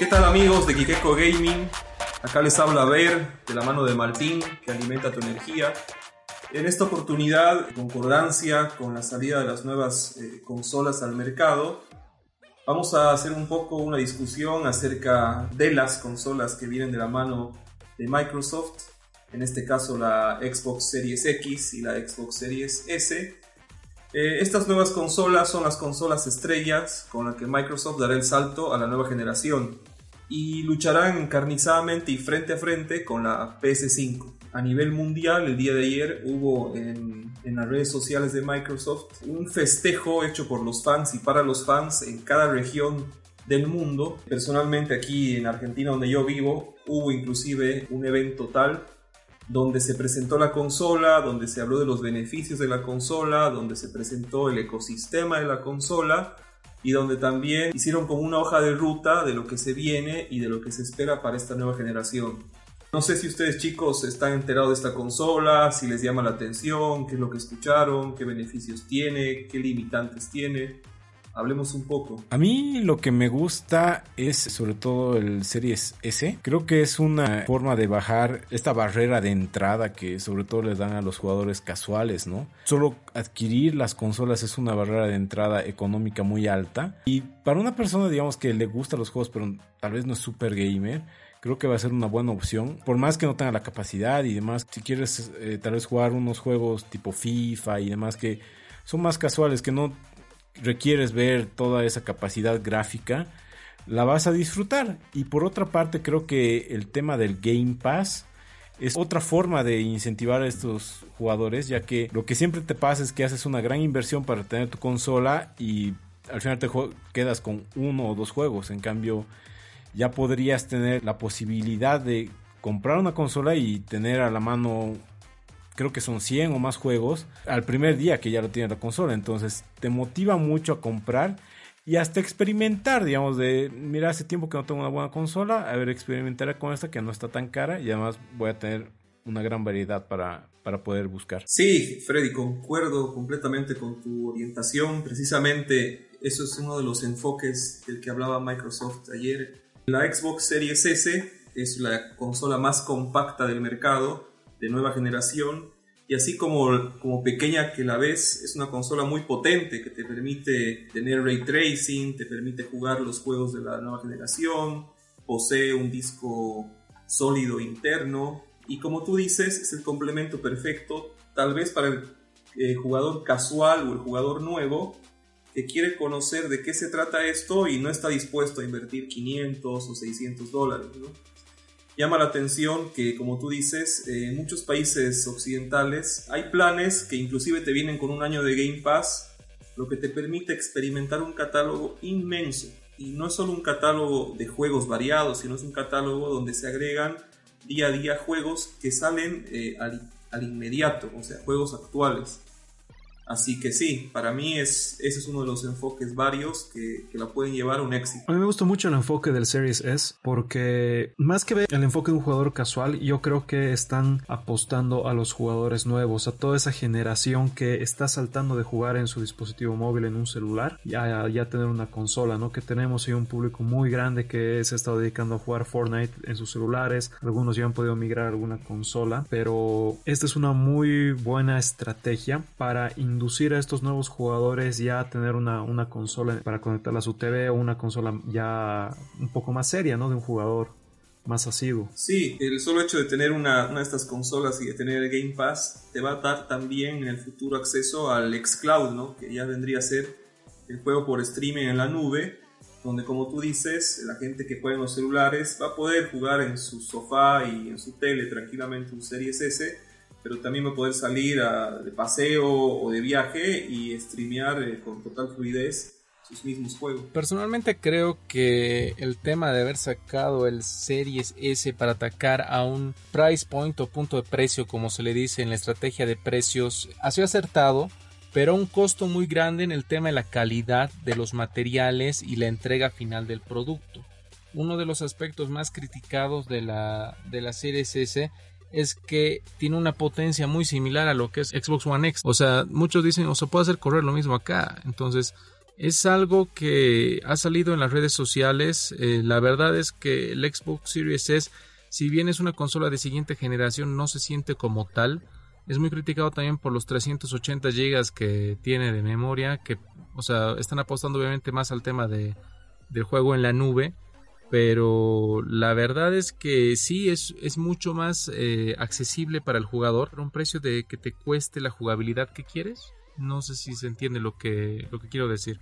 ¿Qué tal amigos de Kikeko Gaming? Acá les habla Ver, de la mano de Martín, que alimenta tu energía. En esta oportunidad, en concordancia con la salida de las nuevas eh, consolas al mercado, vamos a hacer un poco una discusión acerca de las consolas que vienen de la mano de Microsoft, en este caso la Xbox Series X y la Xbox Series S. Eh, estas nuevas consolas son las consolas estrellas con las que Microsoft dará el salto a la nueva generación y lucharán encarnizadamente y frente a frente con la PS5. A nivel mundial, el día de ayer hubo en, en, las redes sociales de Microsoft un festejo hecho por los fans y para los fans en cada región del mundo. Personalmente aquí en Argentina, donde yo vivo, hubo inclusive un evento tal donde se presentó la consola, donde se habló de los beneficios de la consola, donde se presentó el ecosistema de la consola y donde también hicieron como una hoja de ruta de lo que se viene y de lo que se espera para esta nueva generación. No sé si ustedes chicos están enterados de esta consola, si les llama la atención, qué es lo que escucharon, qué beneficios tiene, qué limitantes tiene. Hablemos un poco. A mí lo que me gusta es sobre todo el Series S. Creo que es una forma de bajar esta barrera de entrada que sobre todo les dan a los jugadores casuales, ¿no? Solo adquirir las consolas es una barrera de entrada económica muy alta. Y para una persona, digamos, que le gustan los juegos, pero tal vez no es super gamer, creo que va a ser una buena opción. Por más que no tenga la capacidad y demás, si quieres eh, tal vez jugar unos juegos tipo FIFA y demás que son más casuales, que no requieres ver toda esa capacidad gráfica, la vas a disfrutar. Y por otra parte, creo que el tema del Game Pass es otra forma de incentivar a estos jugadores, ya que lo que siempre te pasa es que haces una gran inversión para tener tu consola y al final te quedas con uno o dos juegos. En cambio, ya podrías tener la posibilidad de comprar una consola y tener a la mano creo que son 100 o más juegos al primer día que ya lo tiene la consola. Entonces te motiva mucho a comprar y hasta experimentar, digamos, de, mira, hace tiempo que no tengo una buena consola, a ver, experimentaré con esta que no está tan cara y además voy a tener una gran variedad para, para poder buscar. Sí, Freddy, concuerdo completamente con tu orientación. Precisamente eso es uno de los enfoques del que hablaba Microsoft ayer. La Xbox Series S es la consola más compacta del mercado de nueva generación y así como, como pequeña que la ves, es una consola muy potente que te permite tener ray tracing, te permite jugar los juegos de la nueva generación, posee un disco sólido interno y como tú dices es el complemento perfecto tal vez para el eh, jugador casual o el jugador nuevo que quiere conocer de qué se trata esto y no está dispuesto a invertir 500 o 600 dólares. Llama la atención que, como tú dices, en muchos países occidentales hay planes que inclusive te vienen con un año de Game Pass, lo que te permite experimentar un catálogo inmenso. Y no es solo un catálogo de juegos variados, sino es un catálogo donde se agregan día a día juegos que salen eh, al inmediato, o sea, juegos actuales. Así que sí, para mí es, ese es uno de los enfoques varios que, que, la pueden llevar a un éxito. A mí me gustó mucho el enfoque del Series S porque más que ver el enfoque de un jugador casual, yo creo que están apostando a los jugadores nuevos, a toda esa generación que está saltando de jugar en su dispositivo móvil, en un celular, ya, ya tener una consola, ¿no? Que tenemos ahí un público muy grande que se ha estado dedicando a jugar Fortnite en sus celulares, algunos ya han podido migrar a alguna consola, pero esta es una muy buena estrategia para inducir a estos nuevos jugadores ya a tener una, una consola para conectarla a su TV o una consola ya un poco más seria, ¿no? De un jugador más asiduo. Sí, el solo hecho de tener una, de estas consolas y de tener el Game Pass te va a dar también en el futuro acceso al xCloud, ¿no? Que ya vendría a ser el juego por streaming en la nube, donde como tú dices, la gente que juega en los celulares va a poder jugar en su sofá y en su tele tranquilamente un Series S pero también va a poder salir a, de paseo o de viaje y streamear eh, con total fluidez sus mismos juegos. Personalmente creo que el tema de haber sacado el Series S para atacar a un price point o punto de precio, como se le dice en la estrategia de precios, ha sido acertado, pero un costo muy grande en el tema de la calidad de los materiales y la entrega final del producto. Uno de los aspectos más criticados de la, de la Series S es que tiene una potencia muy similar a lo que es Xbox One X. O sea, muchos dicen, o se puede hacer correr lo mismo acá. Entonces, Es algo que ha salido en las redes sociales. Eh, la verdad es que el Xbox Series S, si bien es una consola de siguiente generación, no se siente como tal. Es muy criticado también por los 380 GB que tiene de memoria, que, o sea, están apostando obviamente más al tema de, del juego en la nube pero la verdad es que sí es, es mucho más eh, accesible para el jugador a un precio de que te cueste la jugabilidad que quieres. No sé si se entiende lo que, lo que quiero decir.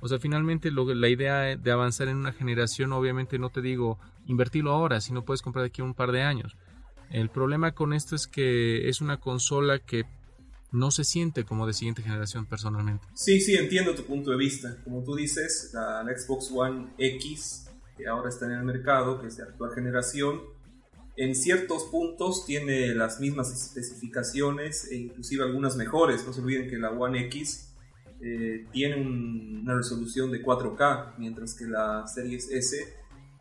O sea, finalmente la idea de avanzar en una generación, obviamente no te digo invertirlo ahora, si no puedes comprar aquí un par de años. El problema con esto es que es una consola que no se siente como de siguiente generación personalmente. Sí, sí, entiendo tu punto de vista. Como tú dices, la Xbox One X que ahora está en el mercado, que es de actual generación, en ciertos puntos tiene las mismas especificaciones e inclusive algunas mejores. No se olviden que la One X eh, tiene una resolución de 4K, mientras que la Series S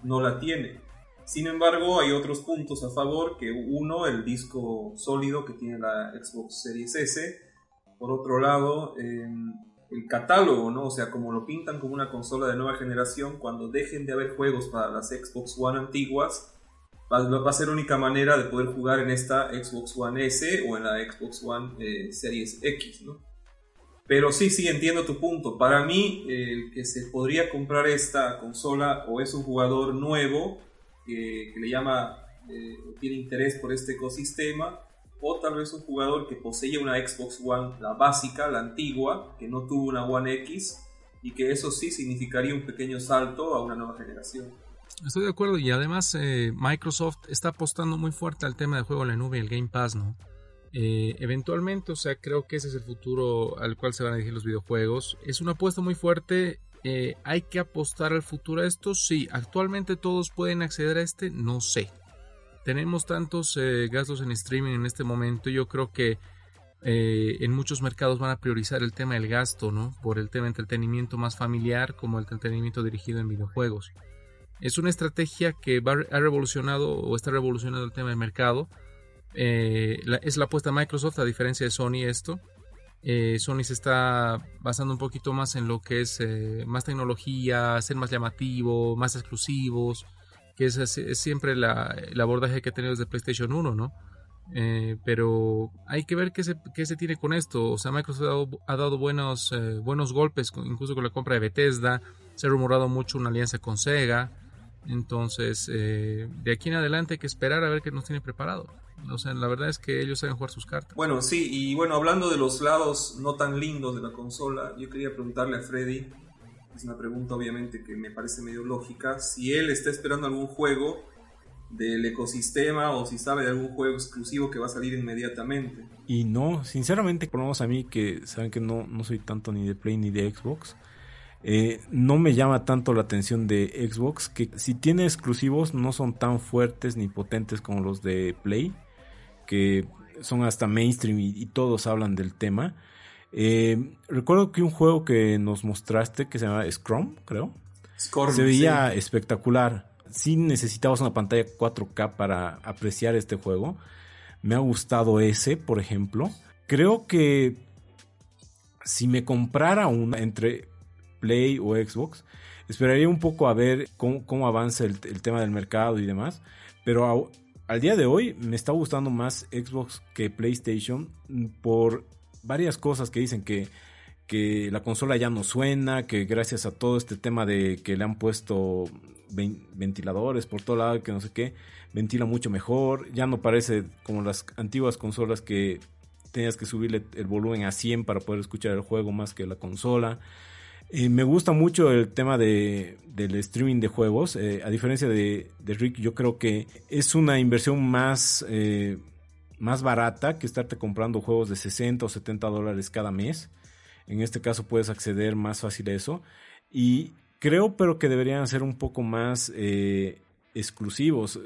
no la tiene. Sin embargo, hay otros puntos a favor, que uno, el disco sólido que tiene la Xbox Series S. Por otro lado, el catálogo, ¿no? O sea, como lo pintan como una consola de nueva generación, cuando dejen de haber juegos para las Xbox One antiguas, va, a ser única manera de poder jugar en esta Xbox One S o en la Xbox One eh, Series X, ¿no? Pero sí, sí, entiendo tu punto. Para mí, el que se podría comprar esta consola o es un jugador nuevo que, le llama, eh, tiene interés por este ecosistema, o tal vez un jugador que poseía una Xbox One, la básica, la antigua, que no tuvo una One X, y que eso sí significaría un pequeño salto a una nueva generación. Estoy de acuerdo y además eh, Microsoft está apostando muy fuerte al tema del juego en la nube y el Game Pass, ¿no? Eh, eventualmente, o sea, creo que ese es el futuro al cual se van a dirigir los videojuegos. Es una apuesta muy fuerte. Eh, ¿Hay que apostar al futuro a esto? Sí. ¿Actualmente todos pueden acceder a este? No sé tenemos tantos eh, gastos en streaming en este momento, yo creo que eh, en muchos mercados van a priorizar el tema del gasto, ¿no? Por el tema de entretenimiento más familiar como el entretenimiento dirigido en videojuegos. Es una estrategia que ha revolucionado o está revolucionando el tema del mercado. Eh, es la apuesta de Microsoft, a diferencia de Sony esto. Sony se está basando un poquito más en lo que es más tecnología, ser más llamativo, más exclusivos, que es, siempre la, el abordaje que ha tenido desde PlayStation 1, ¿no? Eh, pero hay que ver qué se, qué se tiene con esto. O sea, Microsoft ha dado, buenos, eh, buenos golpes, incluso con la compra de Bethesda. Se ha rumorado mucho una alianza con Sega. Entonces, eh, de aquí en adelante hay que esperar a ver qué nos tiene preparado. O sea, la verdad es que ellos saben jugar sus cartas. Bueno, sí, y bueno, hablando de los lados no tan lindos de la consola, yo quería preguntarle a Freddy es una pregunta obviamente que me parece medio lógica, si él está esperando algún juego del ecosistema o si sabe de algún juego exclusivo que va a salir inmediatamente. Y no, sinceramente, por lo menos a mí que saben que no, no soy tanto ni de Play ni de Xbox, eh, no me llama tanto la atención de Xbox, que si tiene exclusivos no son tan fuertes ni potentes como los de Play, que son hasta mainstream y todos hablan del tema. Eh, recuerdo que un juego que nos mostraste que se llama Scrum, creo. se veía espectacular. Sí necesitabas una pantalla 4K para apreciar este juego. Me ha gustado ese, por ejemplo. Creo que si me comprara una entre Play o Xbox, esperaría un poco a ver cómo, avanza el, tema del mercado y demás. Pero al día de hoy me está gustando más Xbox que PlayStation por varias cosas que dicen que, que la consola ya no suena, que gracias a todo este tema de que le han puesto ventiladores por todo lado, que no sé qué, ventila mucho mejor, ya no parece como las antiguas consolas que tenías que subirle el volumen a 100 para poder escuchar el juego más que la consola. Eh, me gusta mucho el tema de, del streaming de juegos. Eh, a diferencia de, de, Rick, yo creo que es una inversión más, eh, más barata que estarte comprando juegos de 60 o 70 dólares cada mes. En este caso puedes acceder más fácil a eso. Y creo pero que deberían ser un poco más eh, exclusivos.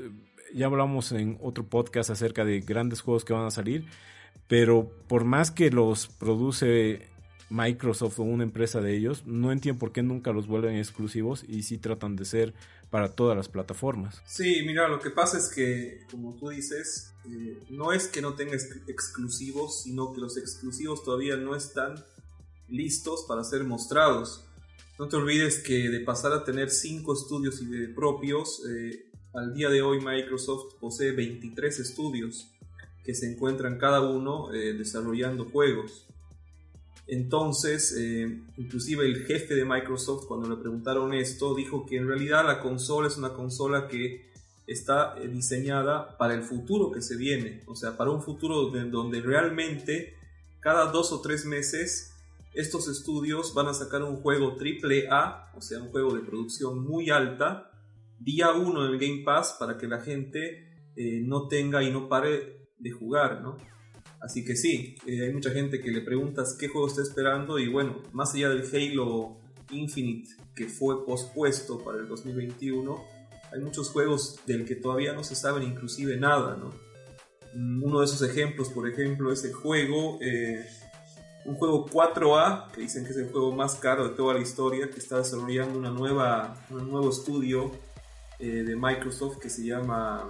Ya hablamos en otro podcast acerca de grandes juegos que van a salir. Pero por más que los produce Microsoft o una empresa de ellos, no entiendo por qué nunca los vuelven exclusivos y sí tratan de ser para todas las plataformas. Sí, mira, lo que pasa es que, como tú dices, eh, no es que no tenga exclusivos, sino que los exclusivos todavía no están listos para ser mostrados. No te olvides que de pasar a tener 5 estudios propios, eh, al día de hoy Microsoft posee 23 estudios que se encuentran cada uno eh, desarrollando juegos. Entonces, eh, inclusive el jefe de Microsoft cuando le preguntaron esto, dijo que en realidad la consola es una consola que está eh, diseñada para el futuro que se viene, o sea, para un futuro donde realmente cada dos o tres meses estos estudios van a sacar un juego triple A, o sea, un juego de producción muy alta, día uno en el Game Pass para que la gente no tenga y no pare de jugar, ¿no? Así que sí, eh, hay mucha gente que le preguntas qué juego está esperando y bueno, más allá del Halo Infinite que fue pospuesto para el 2021, hay muchos juegos del que todavía no se sabe inclusive nada, ¿no? Uno de esos ejemplos, por ejemplo, es el juego, eh, un juego 4A, que dicen que es el juego más caro de toda la historia, que está desarrollando una nueva, un nuevo estudio eh, de Microsoft que se llama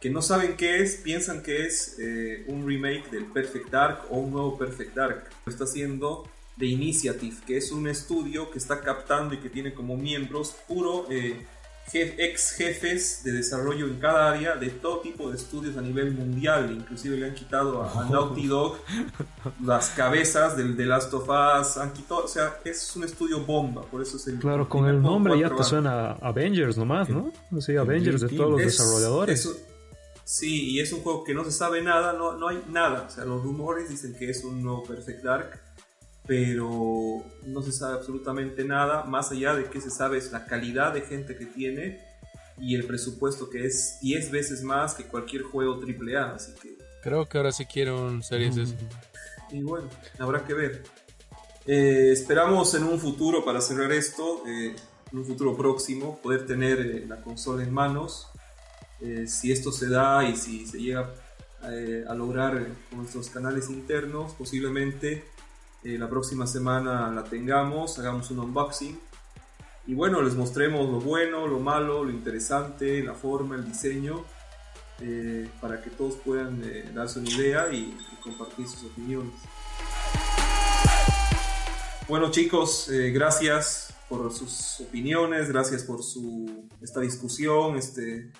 que no saben qué es, piensan que es eh, un remake del Perfect Dark o un nuevo Perfect Dark. Lo está haciendo The Initiative, que es un estudio que está captando y que tiene como miembros puro eh, ex jefes de desarrollo en cada área de todo tipo de estudios a nivel mundial. Inclusive le han quitado a, Naughty Dog las cabezas del The Last of Us, han quitado, o sea, es un estudio bomba, por eso es el... Claro, con el nombre ya te suena Avengers nomás, ¿no? Sí, Avengers de todos los desarrolladores. Sí, y es un juego que no se sabe nada, no, no hay nada. O sea, los rumores dicen que es un nuevo Perfect Dark, pero no se sabe absolutamente nada, más allá de que se sabe es la calidad de gente que tiene y el presupuesto que es 10 veces más que cualquier juego AAA, así que... Creo que ahora sí quiero un Series S. Y bueno, habrá que ver. Eh, esperamos en un futuro, para cerrar esto, eh, en un futuro próximo, poder tener eh, la consola en manos eh, si esto se da y si se llega eh, a lograr con nuestros canales internos, posiblemente eh, la próxima semana la tengamos, hagamos un unboxing y bueno, les mostremos lo bueno, lo malo, lo interesante, la forma, el diseño, para que todos puedan darse una idea y, compartir sus opiniones. Bueno chicos, gracias por sus opiniones, gracias por su, esta discusión, este,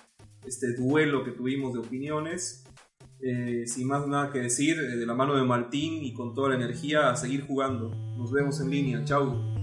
este duelo que tuvimos de opiniones. Eh, sin más nada que decir, eh, de la mano de Martín y con toda la energía, a seguir jugando. Nos vemos en línea. Chao.